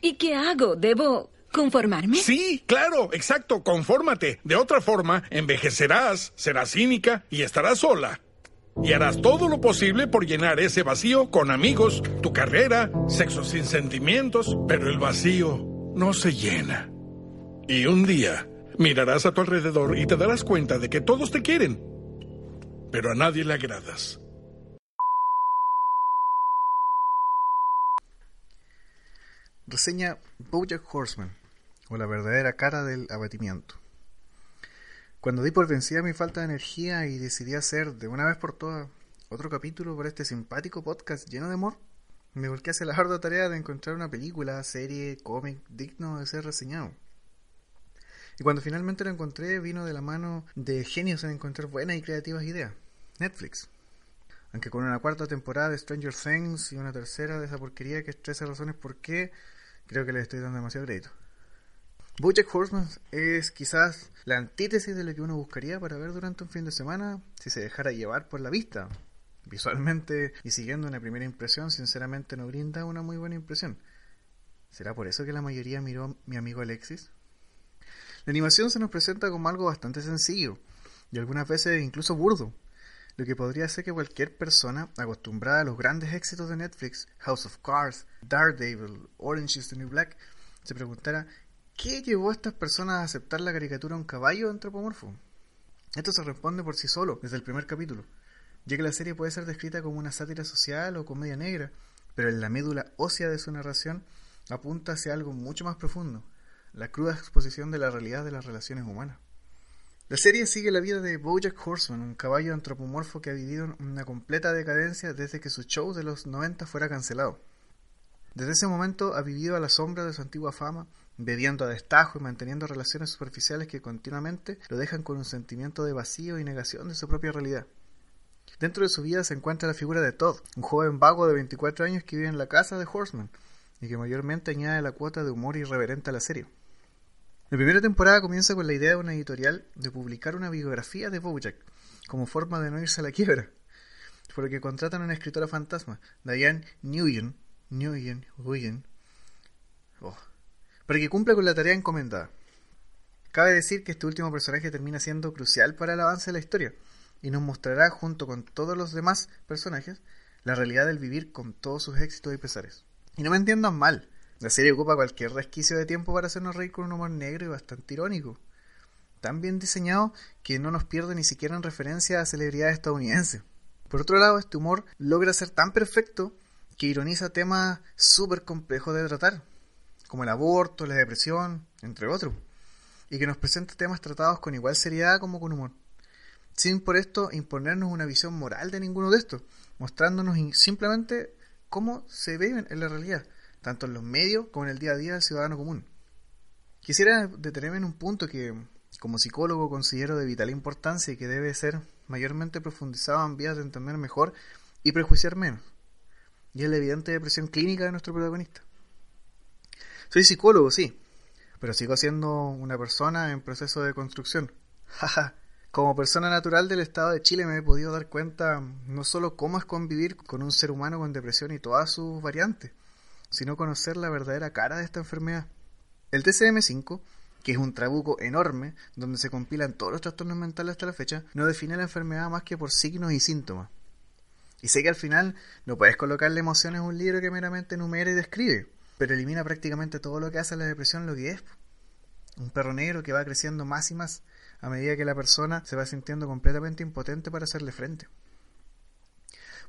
¿Y qué hago? ¿Debo conformarme? Sí, claro, exacto, confórmate. De otra forma, envejecerás, serás cínica y estarás sola. Y harás todo lo posible por llenar ese vacío con amigos, tu carrera, sexo sin sentimientos, pero el vacío no se llena. Y un día mirarás a tu alrededor y te darás cuenta de que todos te quieren, pero a nadie le agradas. Reseña Bojack Horseman, o la verdadera cara del abatimiento. Cuando di por vencida mi falta de energía y decidí hacer de una vez por todas otro capítulo para este simpático podcast lleno de amor, me volqué hacia la ardua tarea de encontrar una película, serie, cómic digno de ser reseñado. Y cuando finalmente lo encontré, vino de la mano de genios en encontrar buenas y creativas ideas. Netflix. Aunque con una cuarta temporada de Stranger Things y una tercera de esa porquería que es 13 razones por qué, creo que le estoy dando demasiado crédito. Bojack Horseman es quizás la antítesis de lo que uno buscaría para ver durante un fin de semana si se dejara llevar por la vista. Visualmente y siguiendo una primera impresión, sinceramente no brinda una muy buena impresión. ¿Será por eso que la mayoría miró a mi amigo Alexis? La animación se nos presenta como algo bastante sencillo y algunas veces incluso burdo, lo que podría hacer que cualquier persona acostumbrada a los grandes éxitos de Netflix, House of Cards, Daredevil, Orange is the New Black, se preguntara ¿qué llevó a estas personas a aceptar la caricatura a un caballo antropomorfo? Esto se responde por sí solo desde el primer capítulo, ya que la serie puede ser descrita como una sátira social o comedia negra, pero en la médula ósea de su narración apunta hacia algo mucho más profundo, la cruda exposición de la realidad de las relaciones humanas. La serie sigue la vida de Bojack Horseman, un caballo antropomorfo que ha vivido una completa decadencia desde que su show de los 90 fuera cancelado. Desde ese momento ha vivido a la sombra de su antigua fama, bebiendo a destajo y manteniendo relaciones superficiales que continuamente lo dejan con un sentimiento de vacío y negación de su propia realidad. Dentro de su vida se encuentra la figura de Todd, un joven vago de 24 años que vive en la casa de Horseman y que mayormente añade la cuota de humor irreverente a la serie. La primera temporada comienza con la idea de una editorial de publicar una biografía de Bojack, como forma de no irse a la quiebra, por lo que contratan a una escritora fantasma, Diane Nguyen, Nguyen, Nguyen, oh, para que cumpla con la tarea encomendada. Cabe decir que este último personaje termina siendo crucial para el avance de la historia, y nos mostrará, junto con todos los demás personajes, la realidad del vivir con todos sus éxitos y pesares. Y no me entiendan mal, la serie ocupa cualquier resquicio de tiempo para hacernos reír con un humor negro y bastante irónico. Tan bien diseñado que no nos pierde ni siquiera en referencia a celebridades estadounidenses. Por otro lado, este humor logra ser tan perfecto que ironiza temas súper complejos de tratar, como el aborto, la depresión, entre otros, y que nos presenta temas tratados con igual seriedad como con humor, sin por esto imponernos una visión moral de ninguno de estos, mostrándonos simplemente cómo se viven en la realidad, tanto en los medios como en el día a día del ciudadano común. Quisiera detenerme en un punto que, como psicólogo, considero de vital importancia y que debe ser mayormente profundizado en vías de entender mejor y prejuiciar menos. Y es la evidente depresión clínica de nuestro protagonista. Soy psicólogo, sí, pero sigo siendo una persona en proceso de construcción. Como persona natural del estado de Chile me he podido dar cuenta no solo cómo es convivir con un ser humano con depresión y todas sus variantes, sino conocer la verdadera cara de esta enfermedad. El TCM5, que es un trabuco enorme donde se compilan todos los trastornos mentales hasta la fecha, no define la enfermedad más que por signos y síntomas. Y sé que al final no puedes colocarle emociones a un libro que meramente enumera y describe, pero elimina prácticamente todo lo que hace la depresión lo que es. Un perro negro que va creciendo más y más a medida que la persona se va sintiendo completamente impotente para hacerle frente.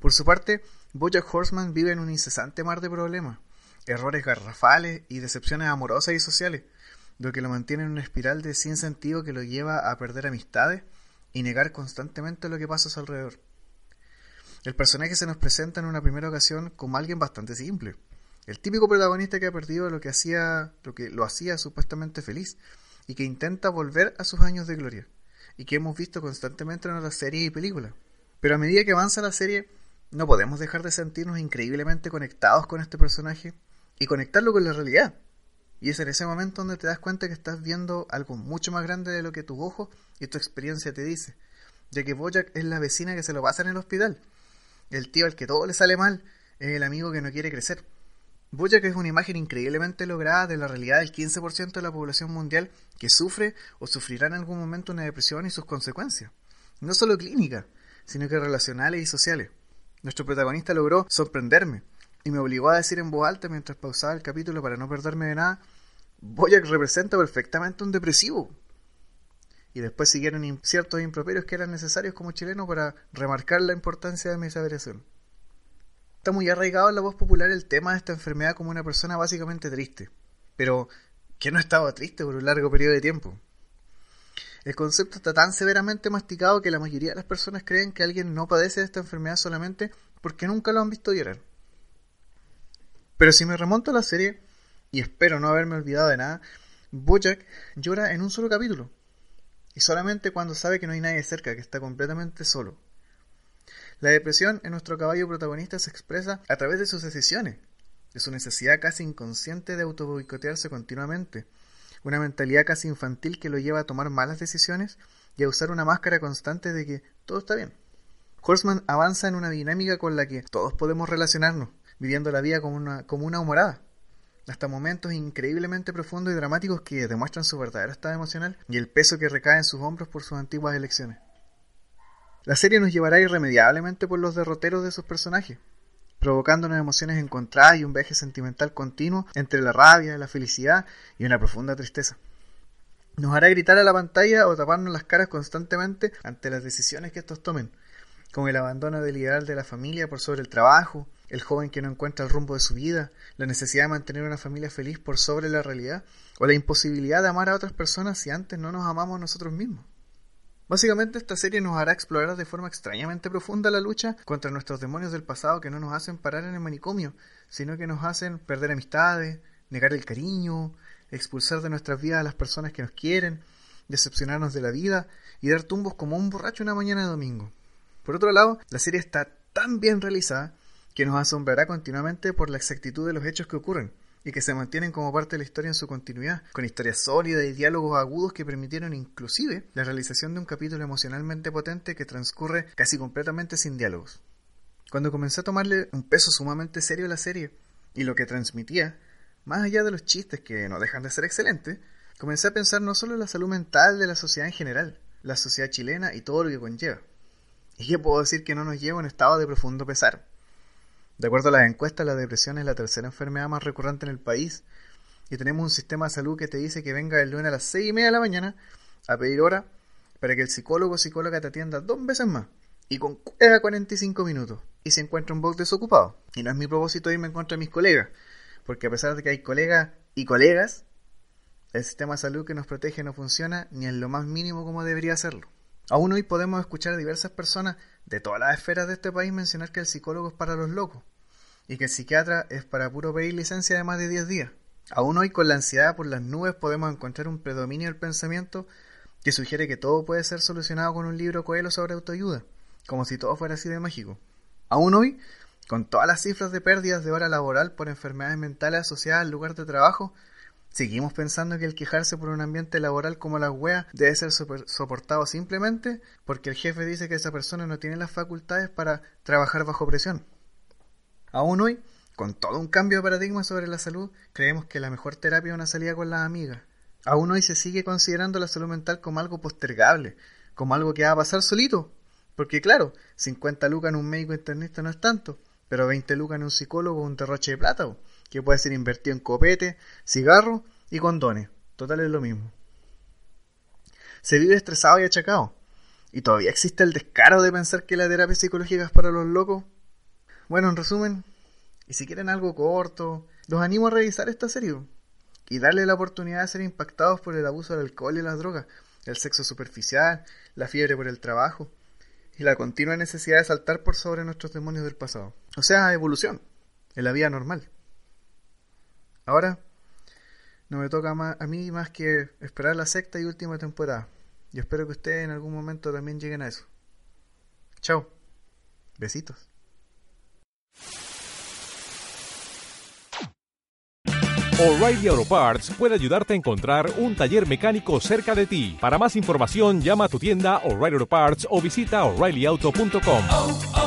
Por su parte, Bojack Horseman vive en un incesante mar de problemas, errores garrafales y decepciones amorosas y sociales, lo que lo mantiene en una espiral de sin sentido que lo lleva a perder amistades y negar constantemente lo que pasa a su alrededor. El personaje se nos presenta en una primera ocasión como alguien bastante simple, El típico protagonista que ha perdido lo que hacía, lo que lo hacía supuestamente feliz y que intenta volver a sus años de gloria y que hemos visto constantemente en otras series y películas. Pero a medida que avanza la serie, no podemos dejar de sentirnos increíblemente conectados con este personaje y conectarlo con la realidad. Y es en ese momento donde te das cuenta que estás viendo algo mucho más grande de lo que tu ojo y tu experiencia te dice. Ya que Bojack es la vecina que se lo pasa en el hospital. El tío al que todo le sale mal es el amigo que no quiere crecer. Bojack es una imagen increíblemente lograda de la realidad del 15% de la población mundial que sufre o sufrirá en algún momento una depresión y sus consecuencias. No solo clínicas, sino que relacionales y sociales. Nuestro protagonista logró sorprenderme y me obligó a decir en voz alta mientras pausaba el capítulo para no perderme de nada, Boyack representa perfectamente un depresivo. Y después siguieron ciertos improperios que eran necesarios como chileno para remarcar la importancia de mi aseveración. Está muy arraigado en la voz popular el tema de esta enfermedad como una persona básicamente triste, pero que no estaba triste por un largo periodo de tiempo. El concepto está tan severamente masticado que la mayoría de las personas creen que alguien no padece de esta enfermedad solamente porque nunca lo han visto llorar. Pero si me remonto a la serie, y espero no haberme olvidado de nada, Bojack llora en un solo capítulo. Y solamente cuando sabe que no hay nadie cerca, que está completamente solo. La depresión en nuestro caballo protagonista se expresa a través de sus decisiones, de su necesidad casi inconsciente de autoboicotearse continuamente, una mentalidad casi infantil que lo lleva a tomar malas decisiones y a usar una máscara constante de que todo está bien. Horseman avanza en una dinámica con la que todos podemos relacionarnos, viviendo la vida como una, como una humorada, hasta momentos increíblemente profundos y dramáticos que demuestran su verdadero estado emocional y el peso que recae en sus hombros por sus antiguas elecciones. La serie nos llevará irremediablemente por los derroteros de sus personajes, provocándonos emociones encontradas y un viaje sentimental continuo entre la rabia, la felicidad y una profunda tristeza. Nos hará gritar a la pantalla o taparnos las caras constantemente ante las decisiones que estos tomen, como el abandono del ideal de la familia por sobre el trabajo, el joven que no encuentra el rumbo de su vida, la necesidad de mantener una familia feliz por sobre la realidad, o la imposibilidad de amar a otras personas si antes no nos amamos nosotros mismos. Básicamente esta serie nos hará explorar de forma extrañamente profunda la lucha contra nuestros demonios del pasado que no nos hacen parar en el manicomio, sino que nos hacen perder amistades, negar el cariño, expulsar de nuestras vidas a las personas que nos quieren, decepcionarnos de la vida y dar tumbos como un borracho una mañana de domingo. Por otro lado, la serie está tan bien realizada que nos asombrará continuamente por la exactitud de los hechos que ocurren, y que se mantienen como parte de la historia en su continuidad, con historias sólidas y diálogos agudos que permitieron inclusive la realización de un capítulo emocionalmente potente que transcurre casi completamente sin diálogos. Cuando comencé a tomarle un peso sumamente serio a la serie y lo que transmitía, más allá de los chistes que no dejan de ser excelentes, comencé a pensar no solo en la salud mental de la sociedad en general, la sociedad chilena y todo lo que conlleva. Y que puedo decir que no nos lleva a un estado de profundo pesar, de acuerdo a las encuestas, la depresión es la tercera enfermedad más recurrente en el país y tenemos un sistema de salud que te dice que venga el lunes a las seis y media de la mañana a pedir hora para que el psicólogo o psicóloga te atienda dos veces más y con 45 minutos y se encuentra un bot desocupado. Y no es mi propósito irme en contra de mis colegas, porque a pesar de que hay colegas y colegas, el sistema de salud que nos protege no funciona ni en lo más mínimo como debería hacerlo. Aún hoy podemos escuchar a diversas personas de todas las esferas de este país mencionar que el psicólogo es para los locos y que el psiquiatra es para puro pedir licencia de más de 10 días. Aún hoy con la ansiedad por las nubes podemos encontrar un predominio del pensamiento que sugiere que todo puede ser solucionado con un libro coelho sobre autoayuda, como si todo fuera así de mágico. Aún hoy, con todas las cifras de pérdidas de hora laboral por enfermedades mentales asociadas al lugar de trabajo, ¿Seguimos pensando que el quejarse por un ambiente laboral como la wea debe ser soportado simplemente porque el jefe dice que esa persona no tiene las facultades para trabajar bajo presión? Aún hoy, con todo un cambio de paradigma sobre la salud, creemos que la mejor terapia es una salida con las amigas. Aún hoy se sigue considerando la salud mental como algo postergable, como algo que va a pasar solito. Porque claro, 50 lucas en un médico internista no es tanto, pero 20 lucas en un psicólogo es un derroche de plata que puede ser invertido en copete, cigarro y condones. Total es lo mismo. Se vive estresado y achacado. ¿Y todavía existe el descaro de pensar que la terapia psicológica es para los locos? Bueno, en resumen, y si quieren algo corto, los animo a revisar esta serie y darle la oportunidad de ser impactados por el abuso del alcohol y las drogas, el sexo superficial, la fiebre por el trabajo y la continua necesidad de saltar por sobre nuestros demonios del pasado. O sea, evolución, en la vida normal. Ahora no me toca más, a mí más que esperar la sexta y última temporada. Y espero que ustedes en algún momento también lleguen a eso. Chao. Besitos. O'Reilly Auto Parts puede ayudarte a encontrar un taller mecánico cerca de ti. Para más información, llama a tu tienda O'Reilly Auto Parts o visita oreillyauto.com.